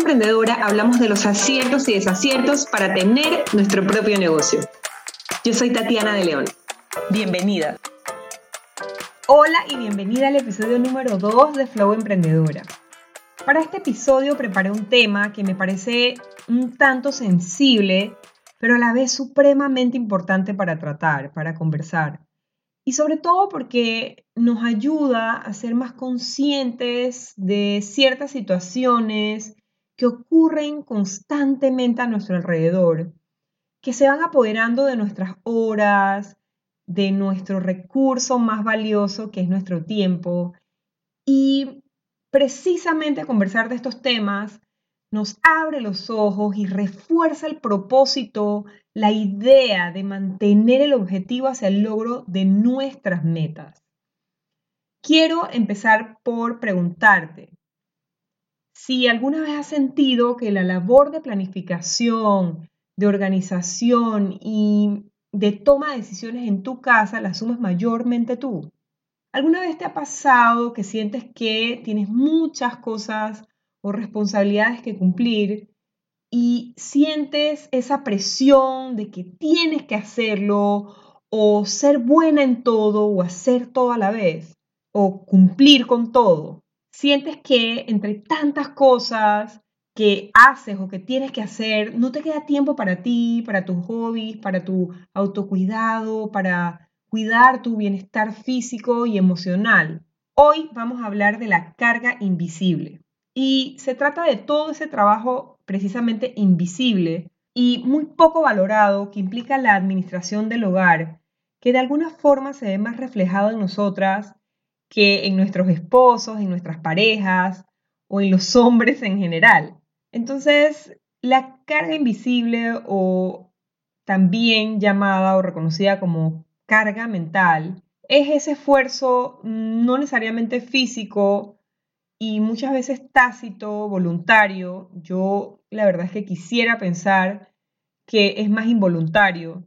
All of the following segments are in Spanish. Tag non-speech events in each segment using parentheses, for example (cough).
Emprendedora hablamos de los aciertos y desaciertos para tener nuestro propio negocio. Yo soy Tatiana de León. Bienvenida. Hola y bienvenida al episodio número 2 de Flow Emprendedora. Para este episodio preparé un tema que me parece un tanto sensible, pero a la vez supremamente importante para tratar, para conversar. Y sobre todo porque nos ayuda a ser más conscientes de ciertas situaciones que ocurren constantemente a nuestro alrededor, que se van apoderando de nuestras horas, de nuestro recurso más valioso, que es nuestro tiempo. Y precisamente conversar de estos temas nos abre los ojos y refuerza el propósito, la idea de mantener el objetivo hacia el logro de nuestras metas. Quiero empezar por preguntarte si alguna vez has sentido que la labor de planificación, de organización y de toma de decisiones en tu casa la asumes mayormente tú. ¿Alguna vez te ha pasado que sientes que tienes muchas cosas o responsabilidades que cumplir y sientes esa presión de que tienes que hacerlo o ser buena en todo o hacer todo a la vez o cumplir con todo. Sientes que entre tantas cosas que haces o que tienes que hacer, no te queda tiempo para ti, para tus hobbies, para tu autocuidado, para cuidar tu bienestar físico y emocional. Hoy vamos a hablar de la carga invisible. Y se trata de todo ese trabajo precisamente invisible y muy poco valorado que implica la administración del hogar, que de alguna forma se ve más reflejado en nosotras que en nuestros esposos, en nuestras parejas o en los hombres en general. Entonces, la carga invisible o también llamada o reconocida como carga mental es ese esfuerzo no necesariamente físico y muchas veces tácito, voluntario. Yo la verdad es que quisiera pensar que es más involuntario,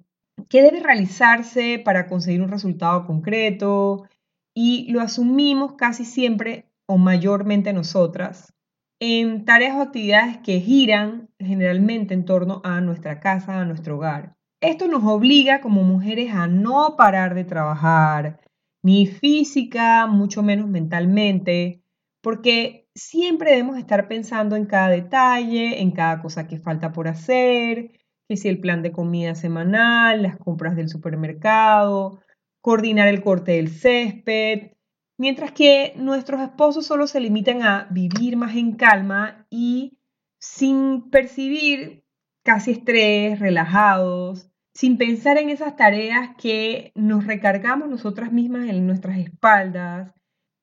que debe realizarse para conseguir un resultado concreto y lo asumimos casi siempre o mayormente nosotras en tareas o actividades que giran generalmente en torno a nuestra casa, a nuestro hogar. Esto nos obliga como mujeres a no parar de trabajar, ni física, mucho menos mentalmente, porque siempre debemos estar pensando en cada detalle, en cada cosa que falta por hacer, que si el plan de comida semanal, las compras del supermercado, coordinar el corte del césped, mientras que nuestros esposos solo se limitan a vivir más en calma y sin percibir casi estrés, relajados, sin pensar en esas tareas que nos recargamos nosotras mismas en nuestras espaldas,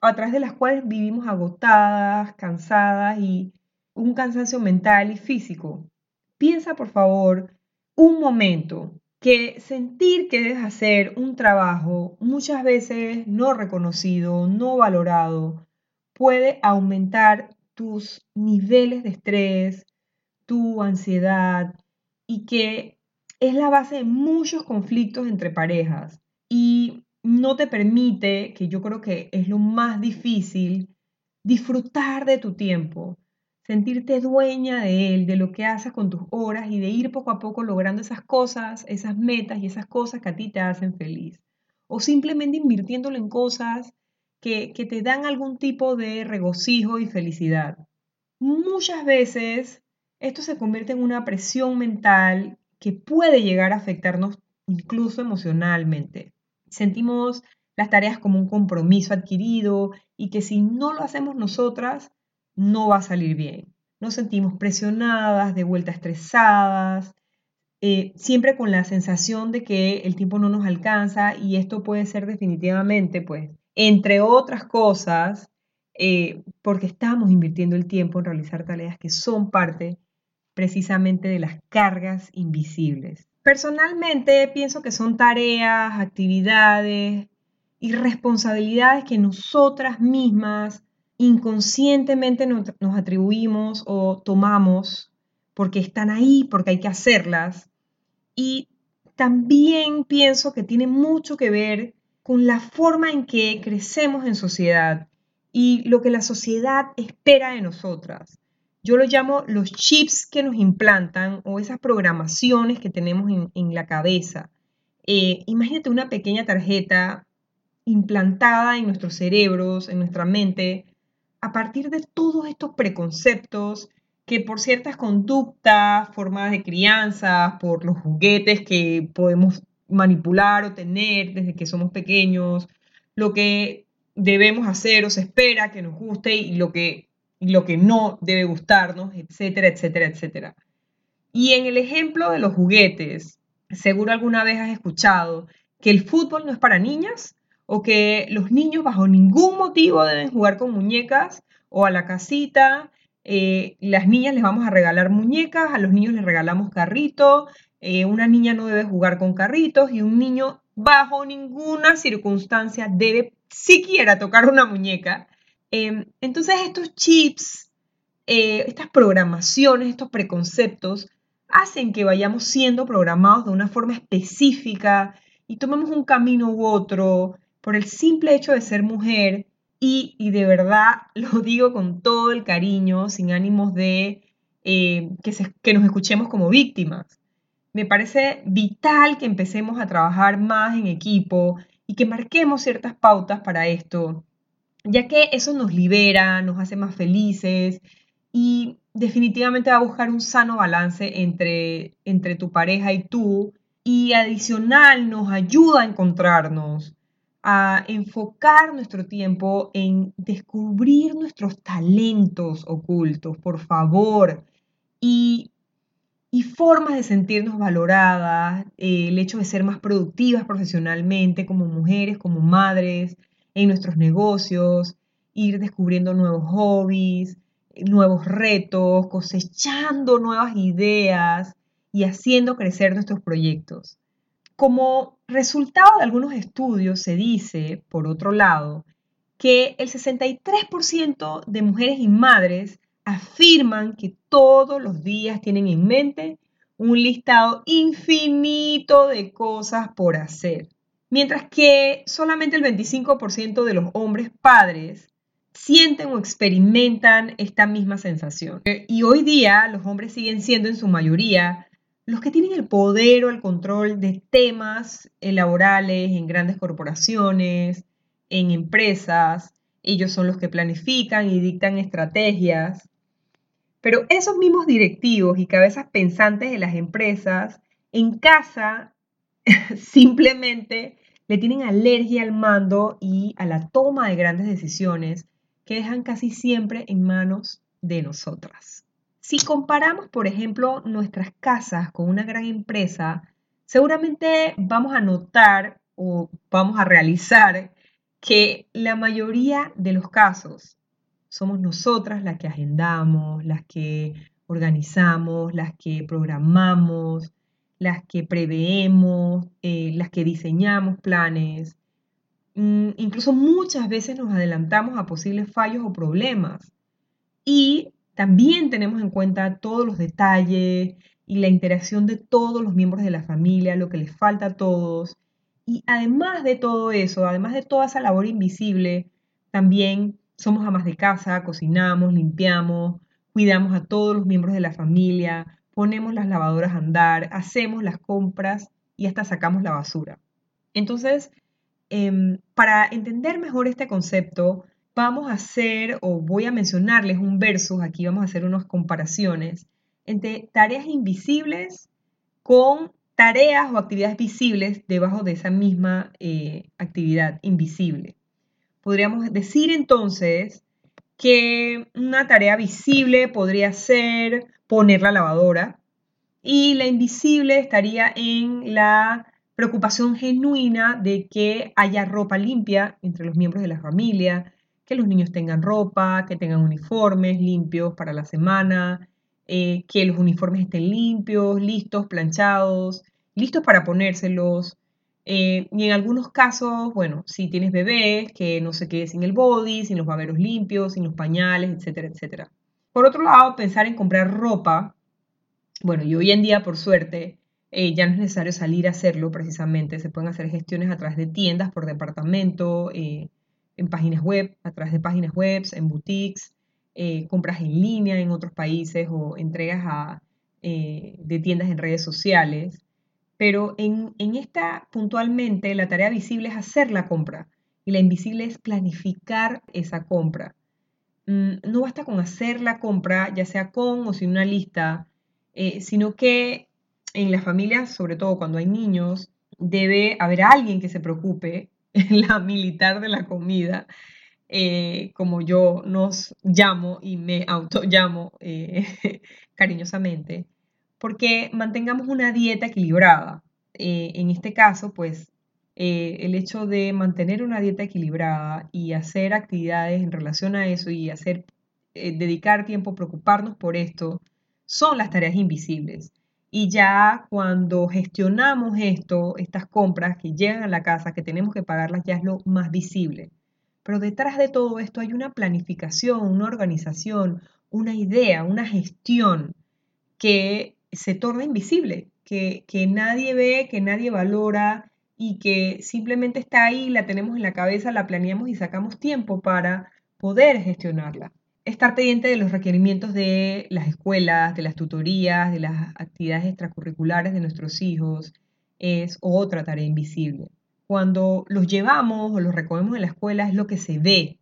a través de las cuales vivimos agotadas, cansadas y un cansancio mental y físico. Piensa, por favor, un momento que sentir que debes hacer un trabajo muchas veces no reconocido, no valorado, puede aumentar tus niveles de estrés, tu ansiedad y que es la base de muchos conflictos entre parejas. Y no te permite, que yo creo que es lo más difícil, disfrutar de tu tiempo, sentirte dueña de él, de lo que haces con tus horas y de ir poco a poco logrando esas cosas, esas metas y esas cosas que a ti te hacen feliz. O simplemente invirtiéndolo en cosas que, que te dan algún tipo de regocijo y felicidad. Muchas veces esto se convierte en una presión mental que puede llegar a afectarnos incluso emocionalmente sentimos las tareas como un compromiso adquirido y que si no lo hacemos nosotras, no va a salir bien. Nos sentimos presionadas, de vuelta estresadas, eh, siempre con la sensación de que el tiempo no nos alcanza y esto puede ser definitivamente, pues, entre otras cosas, eh, porque estamos invirtiendo el tiempo en realizar tareas que son parte precisamente de las cargas invisibles. Personalmente pienso que son tareas, actividades y responsabilidades que nosotras mismas inconscientemente nos, atribuimos o tomamos porque están ahí, porque hay que hacerlas. Y también pienso que tiene mucho que ver con la forma en que crecemos en sociedad y lo que la sociedad espera de nosotras. yo lo llamo los chips que nos implantan o esas programaciones que tenemos en, la cabeza. Eh, imagínate una pequeña tarjeta implantada en nuestros cerebros, en nuestra mente, a partir de todos estos preconceptos que por ciertas conductas, formas de crianza, por los juguetes que podemos manipular o tener desde que somos pequeños, lo que debemos hacer o se espera que nos guste y lo que, lo que no debe gustarnos, etcétera, etcétera, etcétera. Y en el ejemplo de los juguetes, seguro alguna vez has escuchado que el fútbol no es para niñas o que los niños bajo ningún motivo deben jugar con muñecas o a la casita. Eh, las niñas les vamos a regalar muñecas, a los niños les regalamos carritos, eh, una niña no debe jugar con carritos y un niño bajo ninguna circunstancia debe siquiera tocar una muñeca. Em, entonces estos chips, eh, estas programaciones, estos preconceptos, hacen que vayamos siendo programados de una forma específica y tomemos un camino u otro por el simple hecho de ser mujer y, de verdad (laughs) lo digo con todo el cariño, sin ánimos de eh, que, que nos escuchemos como víctimas. Me parece vital que empecemos a trabajar más en equipo y que marquemos ciertas pautas para esto, ya que eso nos libera, nos hace más felices y definitivamente va a buscar un sano balance entre, entre tu pareja y tú y adicional nos ayuda a encontrarnos, a enfocar nuestro tiempo en descubrir nuestros talentos ocultos, por favor, y, y formas de sentirnos valoradas, eh, el hecho de ser más productivas profesionalmente como mujeres, como madres, en nuestros negocios, ir descubriendo nuevos hobbies, nuevos retos, cosechando nuevas ideas y haciendo crecer nuestros proyectos. Como resultado de algunos estudios se dice, por otro lado, que el 63% de mujeres y madres afirman que todos los días tienen en mente un listado infinito de cosas por hacer, mientras que solamente el 25% de los hombres padres sienten o experimentan esta misma sensación. Y hoy día los hombres siguen siendo en su mayoría los que tienen el poder o el control de temas laborales en grandes corporaciones, en empresas, ellos son los que planifican y dictan estrategias. Pero esos mismos directivos y cabezas pensantes de las empresas en casa (laughs) simplemente le tienen alergia al mando y a la toma de grandes decisiones que dejan casi siempre en manos de nosotras. Si comparamos, por ejemplo, nuestras casas con una gran empresa, seguramente vamos a notar o vamos a realizar que la mayoría de los casos somos nosotras las que agendamos, las que organizamos, las que programamos, las que preveemos, eh, las que diseñamos planes. Mm, incluso muchas veces nos adelantamos a posibles fallos o problemas. Y también tenemos en cuenta todos los detalles y la interacción de todos los miembros de la familia, lo que les falta a todos. Y además de todo eso, además de toda esa labor invisible, también somos amas de casa, cocinamos, limpiamos, cuidamos a todos los miembros de la familia, ponemos las lavadoras a andar, hacemos las compras y hasta sacamos la basura. Entonces, em, para entender mejor este concepto, vamos a hacer o voy a mencionarles un versus, aquí vamos a hacer unas comparaciones entre tareas invisibles con tareas o actividades visibles debajo de esa misma eh, actividad invisible. Podríamos decir entonces que una tarea visible podría ser poner la lavadora y la invisible estaría en la preocupación genuina de que haya ropa limpia entre los miembros de la familia, que los niños tengan ropa, que tengan uniformes limpios para la semana, eh, que los uniformes estén limpios, listos, planchados, listos para ponérselos. Eh, y en algunos casos, bueno, si tienes bebés, que no se quede sin el body, sin los baberos limpios, sin los pañales, etcétera, etcétera. Por otro lado, pensar en comprar ropa, bueno, y hoy en día, por suerte, eh, ya no es necesario salir a hacerlo precisamente, se pueden hacer gestiones a través de tiendas por departamento, en páginas web, a través de páginas web, en boutiques, eh, compras en línea en otros países o entregas eh, de tiendas en redes sociales. Pero en, en esta puntualmente la tarea visible es hacer la compra y la invisible es planificar esa compra. Mm, no basta con hacer la compra, ya sea con o sin una lista, eh, sino que en las familias, sobre todo cuando hay niños, debe haber alguien que se preocupe, (laughs) la militar de la comida, eh, como yo nos llamo y me auto llamo eh, (laughs) cariñosamente, porque mantengamos una dieta equilibrada. en este caso, pues el hecho de mantener una dieta equilibrada y hacer actividades en relación a eso y hacer, dedicar tiempo, preocuparnos por esto, son las tareas invisibles. Y ya cuando gestionamos esto, estas compras que llegan a la casa, que tenemos que pagarlas, ya es lo más visible. Pero detrás de todo esto hay una planificación, una organización, una idea, una gestión que se torna invisible, que, nadie ve, que nadie valora y que simplemente está ahí, la tenemos en la cabeza, la planeamos y sacamos tiempo para poder gestionarla estar pendiente de los requerimientos de las escuelas, de las tutorías, de las actividades extracurriculares de nuestros hijos, es otra tarea invisible. Cuando los llevamos o los recogemos en la escuela es lo que se ve,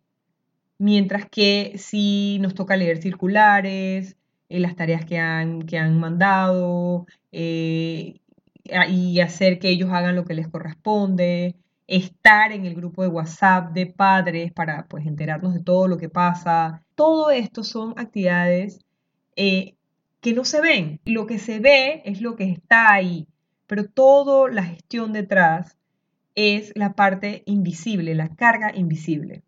mientras que si nos toca leer circulares, eh, las tareas que han, que han mandado eh, y hacer que ellos hagan lo que les corresponde, estar en el grupo de WhatsApp de padres para pues enterarnos de todo lo que pasa. Todo esto son actividades eh, que no se ven. Lo que se ve es lo que está ahí, pero toda la gestión detrás es la parte invisible, la carga invisible.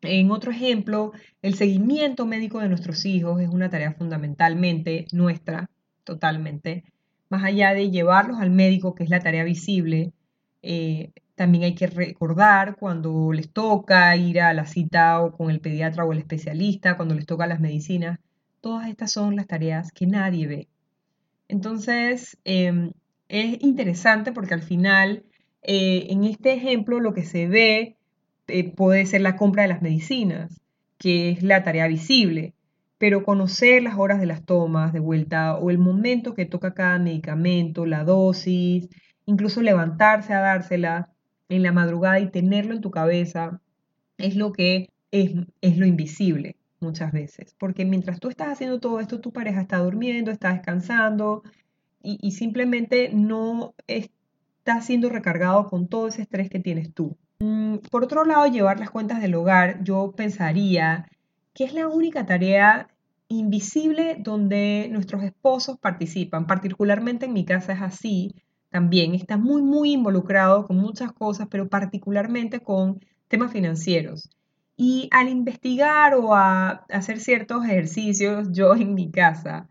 En otro ejemplo, el seguimiento médico de nuestros hijos es una tarea fundamentalmente nuestra, totalmente. Más allá de llevarlos al médico, que es la tarea visible, eh, también hay que recordar cuando les toca ir a la cita o con el pediatra o el especialista, cuando les toca las medicinas. Todas estas son las tareas que nadie ve. Entonces, em, es interesante porque al final, eh, en este ejemplo, lo que se ve eh, puede ser la compra de las medicinas, que es la tarea visible, pero conocer las horas de las tomas de vuelta o el momento que toca cada medicamento, la dosis, incluso levantarse a dársela, en la madrugada y tenerlo en tu cabeza es lo que es, es lo invisible muchas veces. Porque mientras tú estás haciendo todo esto, tu pareja está durmiendo, está descansando y, simplemente no está siendo recargado con todo ese estrés que tienes tú. Mm, por otro lado, llevar las cuentas del hogar, yo pensaría que es la única tarea invisible donde nuestros esposos participan. Particularmente en mi casa es así, también está muy, muy involucrado con muchas cosas, pero particularmente con temas financieros. Y al investigar o a hacer ciertos ejercicios (laughs) yo en mi casa,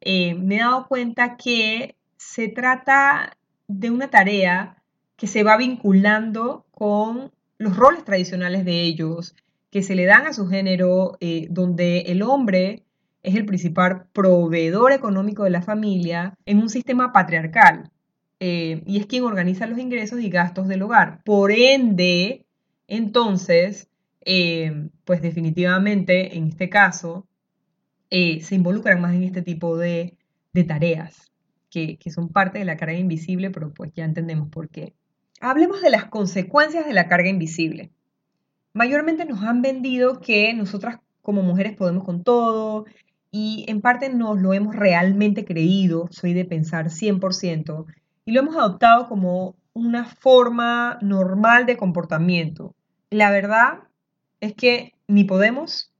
eh, me he dado cuenta que se trata de una tarea que se va vinculando con los roles tradicionales de ellos, que se le dan a su género, eh, donde el hombre es el principal proveedor económico de la familia en un sistema patriarcal. Eh, y es quien organiza los ingresos y gastos del hogar. Por ende, entonces, eh, pues definitivamente en este caso, eh, se involucran más en este tipo de, tareas que, que, son parte de la carga invisible, pero pues ya entendemos por qué. Hablemos de las consecuencias de la carga invisible. Mayormente nos han vendido que nosotras como mujeres podemos con todo y en parte nos lo hemos realmente creído, soy de pensar 100%, y lo hemos adoptado como una forma normal de comportamiento. La verdad es que ni podemos,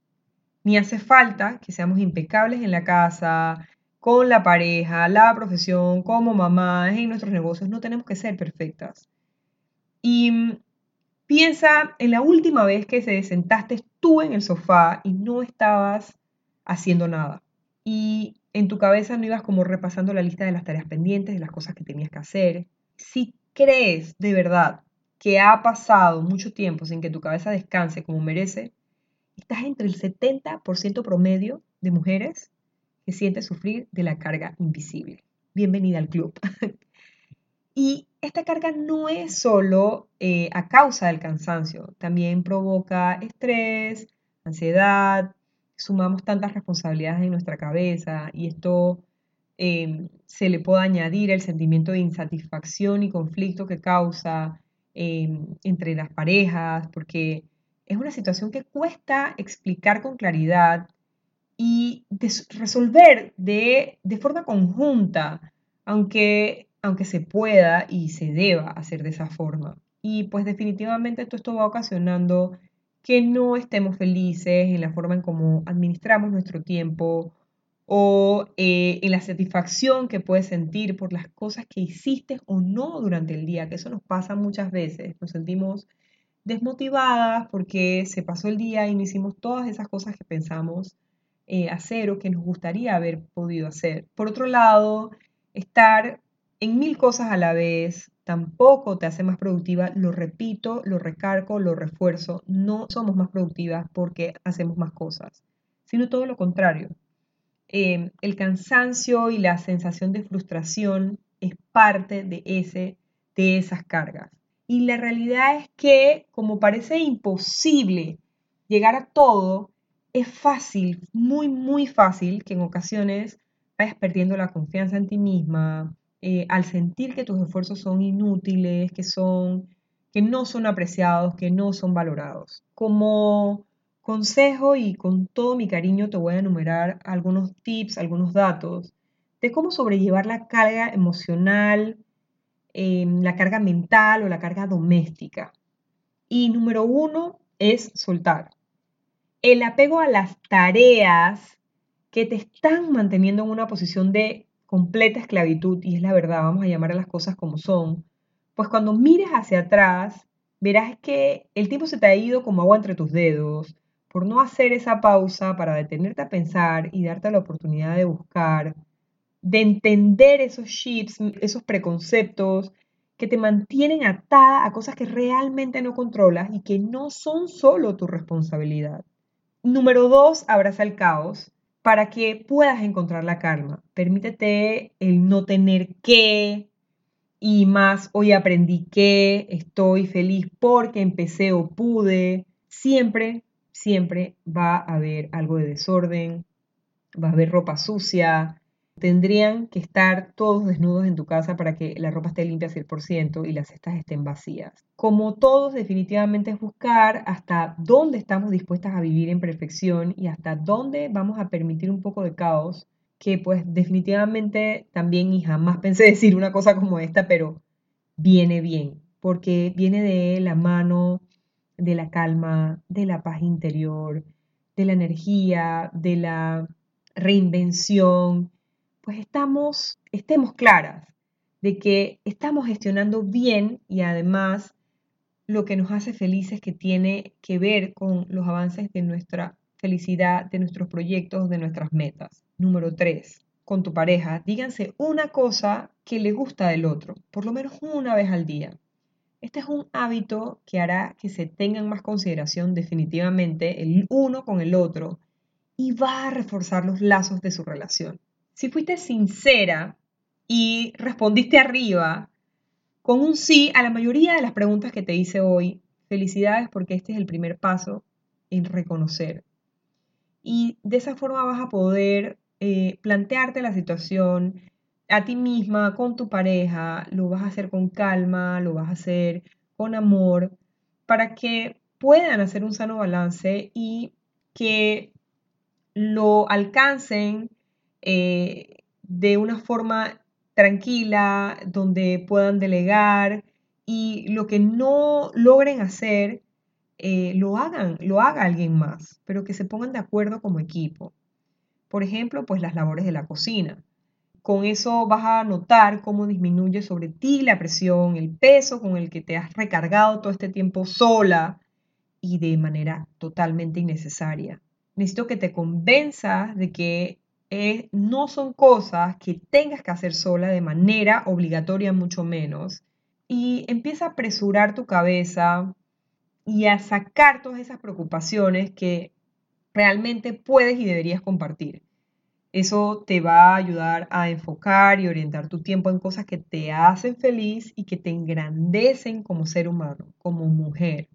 ni hace falta que seamos impecables en la casa, con la pareja, la profesión, como mamás, en nuestros negocios. No tenemos que ser perfectas. Y mm, piensa en la última vez que se sentaste tú en el sofá y no estabas haciendo nada. Y en tu cabeza no ibas como repasando la lista de las tareas pendientes, de las cosas que tenías que hacer. Si crees de verdad que ha pasado mucho tiempo sin que tu cabeza descanse como merece, estás entre el 70% promedio de mujeres que sienten sufrir de la carga invisible. Bienvenida al club. (laughs) y esta carga no es solo eh, a causa del cansancio, también provoca estrés, ansiedad, sumamos tantas responsabilidades en nuestra cabeza y esto em, se le puede añadir el sentimiento de insatisfacción y conflicto que causa em, entre las parejas, porque es una situación que cuesta explicar con claridad y resolver de, de, forma conjunta, aunque, aunque se pueda y se deba hacer de esa forma. Y pues definitivamente todo esto va ocasionando que no estemos felices en la forma en cómo administramos nuestro tiempo o eh, en la satisfacción que puedes sentir por las cosas que hiciste o no durante el día, que eso nos pasa muchas veces. Nos sentimos desmotivadas porque se pasó el día y no hicimos todas esas cosas que pensamos eh, hacer o que nos gustaría haber podido hacer. Por otro lado, estar en mil cosas a la vez, tampoco te hace más productiva, lo repito, lo recargo, lo refuerzo, no somos más productivas porque hacemos más cosas, sino todo lo contrario. Em, el cansancio y la sensación de frustración es parte de, ese, de esas cargas. Y la realidad es que como parece imposible llegar a todo, es fácil, muy, muy fácil que en ocasiones vayas perdiendo la confianza en ti misma, eh, al sentir que tus esfuerzos son inútiles, que, son, que no son apreciados, que no son valorados. Como consejo y con todo mi cariño te voy a enumerar algunos tips, algunos datos de cómo sobrellevar la carga emocional, em, la carga mental o la carga doméstica. Y número uno es soltar. El apego a las tareas que te están manteniendo en una posición de completa esclavitud, y es la verdad, vamos a llamar a las cosas como son, pues cuando mires hacia atrás, verás que el tiempo se te ha ido como agua entre tus dedos, por no hacer esa pausa para detenerte a pensar y darte la oportunidad de buscar, de entender esos chips, esos preconceptos que te mantienen atada a cosas que realmente no controlas y que no son solo tu responsabilidad. Número dos, abraza el caos para que puedas encontrar la calma. Permítete el no tener que y más, hoy aprendí que estoy feliz porque empecé o pude. Siempre, siempre va a haber algo de desorden, va a haber ropa sucia, Tendrían que estar todos desnudos en tu casa para que la ropa esté limpia 100% y las cestas estén vacías. Como todos, definitivamente es buscar hasta dónde estamos dispuestas a vivir en perfección y hasta dónde vamos a permitir un poco de caos, que pues definitivamente también y jamás pensé (laughs) decir una cosa como esta, pero viene bien, porque viene de la mano de la calma, de la paz interior, de la energía, de la reinvención, pues estemos claras de que estamos gestionando bien y además lo que nos hace felices que tiene que ver con los avances de nuestra felicidad, de nuestros proyectos, de nuestras metas. Número tres, con tu pareja, díganse una cosa que le gusta del otro, por lo menos una vez al día. Este es un hábito que hará que se tengan más consideración definitivamente el uno con el otro y va a reforzar los lazos de su relación. Si fuiste sincera y respondiste arriba con un sí a la mayoría de las preguntas que te hice hoy, felicidades porque este es el primer paso en reconocer. Y de esa forma vas a poder eh, plantearte la situación a ti misma, con tu pareja, lo vas a hacer con calma, lo vas a hacer con amor, para que puedan hacer un sano balance y que lo alcancen eh, de una forma tranquila, donde puedan delegar y lo que no logren hacer, eh, lo hagan, lo haga alguien más, pero que se pongan de acuerdo como equipo. Por ejemplo, pues las labores de la cocina. Con eso vas a notar cómo disminuye sobre ti la presión, el peso con el que te has recargado todo este tiempo sola y de manera totalmente innecesaria. Necesito que te convenzas de que no son cosas que tengas que hacer sola de manera obligatoria, mucho menos. Y empieza a apresurar tu cabeza y a sacar todas esas preocupaciones que realmente puedes y deberías compartir. Eso te va a ayudar a enfocar y orientar tu tiempo en cosas que te hacen feliz y que te engrandecen como ser humano, como mujer.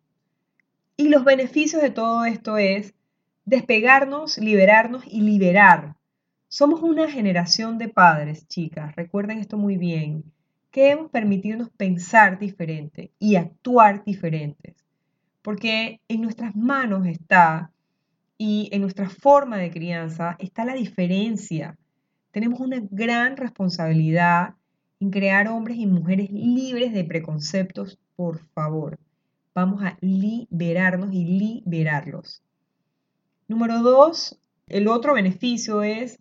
Y los beneficios de todo esto es despegarnos, liberarnos y liberar. Somos una generación de padres, chicas, recuerden esto muy bien, que hemos permitirnos pensar diferente y actuar diferentes, porque en nuestras manos está y en nuestra forma de crianza está la diferencia. Tenemos una gran responsabilidad en crear hombres y mujeres libres de preconceptos, por favor. Vamos a liberarnos y liberarlos. Número dos, el otro beneficio es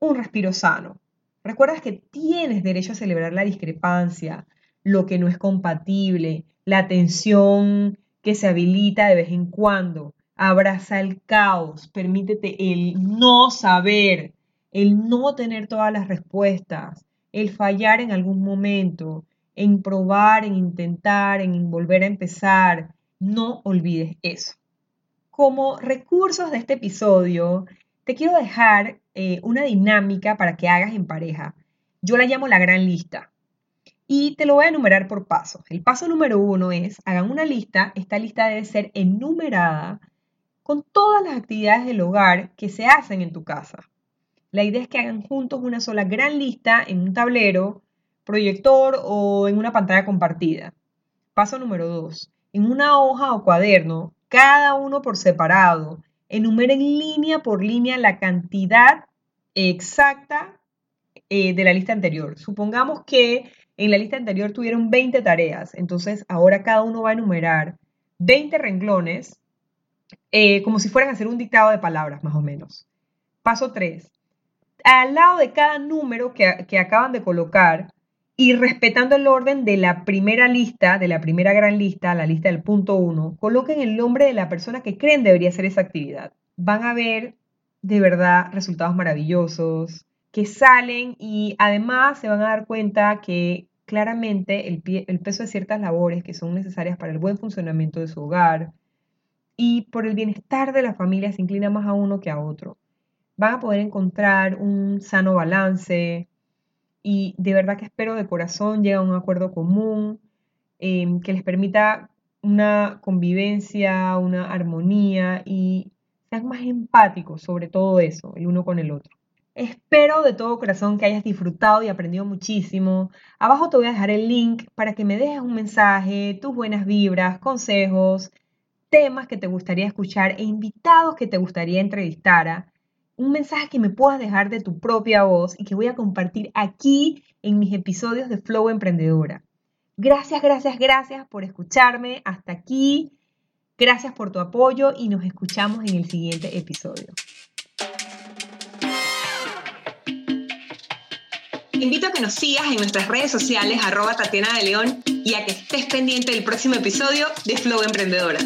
un respiro sano. Recuerdas que tienes derecho a celebrar la discrepancia, lo que no es compatible, la tensión que se habilita de vez en cuando. Abraza el caos, permítete el no saber, el no tener todas las respuestas, el fallar en algún momento, en probar, en intentar, en volver a empezar. No olvides eso. Como recursos de este episodio, te quiero dejar eh, una dinámica para que hagas en pareja. Yo la llamo la gran lista. Y te lo voy a enumerar por pasos. El paso número uno es, hagan una lista. Esta lista debe ser enumerada con todas las actividades del hogar que se hacen en tu casa. La idea es que hagan juntos una sola gran lista en un tablero, proyector o en una pantalla compartida. Paso número dos. En una hoja o cuaderno, cada uno por separado, enumeren línea por línea la cantidad exacta eh, de la lista anterior. Supongamos que en la lista anterior tuvieron 20 tareas, entonces ahora cada uno va a enumerar 20 renglones eh, como si fueran a hacer un dictado de palabras, más o menos. Paso 3. Al lado de cada número que, que acaban de colocar, y respetando el orden de la primera lista, de la primera gran lista, la lista del punto 1, coloquen el nombre de la persona que creen debería hacer esa actividad. Van a ver de verdad resultados maravillosos que salen y además se van a dar cuenta que claramente el, el peso de ciertas labores que son necesarias para el buen funcionamiento de su hogar y por el bienestar de la familia se inclina más a uno que a otro. Van a poder encontrar un sano balance, y de verdad que espero de corazón llegar a un acuerdo común em, que les permita una convivencia, una armonía y sean más empáticos sobre todo eso, el uno con el otro. Espero de todo corazón que hayas disfrutado y aprendido muchísimo. Abajo te voy a dejar el link para que me dejes un mensaje, tus buenas vibras, consejos, temas que te gustaría escuchar e invitados que te gustaría entrevistar un mensaje que me puedas dejar de tu propia voz y que voy a compartir aquí en mis episodios de Flow Emprendedora. Gracias, gracias, gracias por escucharme hasta aquí. Gracias por tu apoyo y nos escuchamos en el siguiente episodio. Te invito a que nos sigas en nuestras redes sociales arroba Tatiana de León y a que estés pendiente del próximo episodio de Flow Emprendedora.